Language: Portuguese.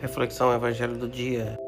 Reflexão Evangelho do Dia,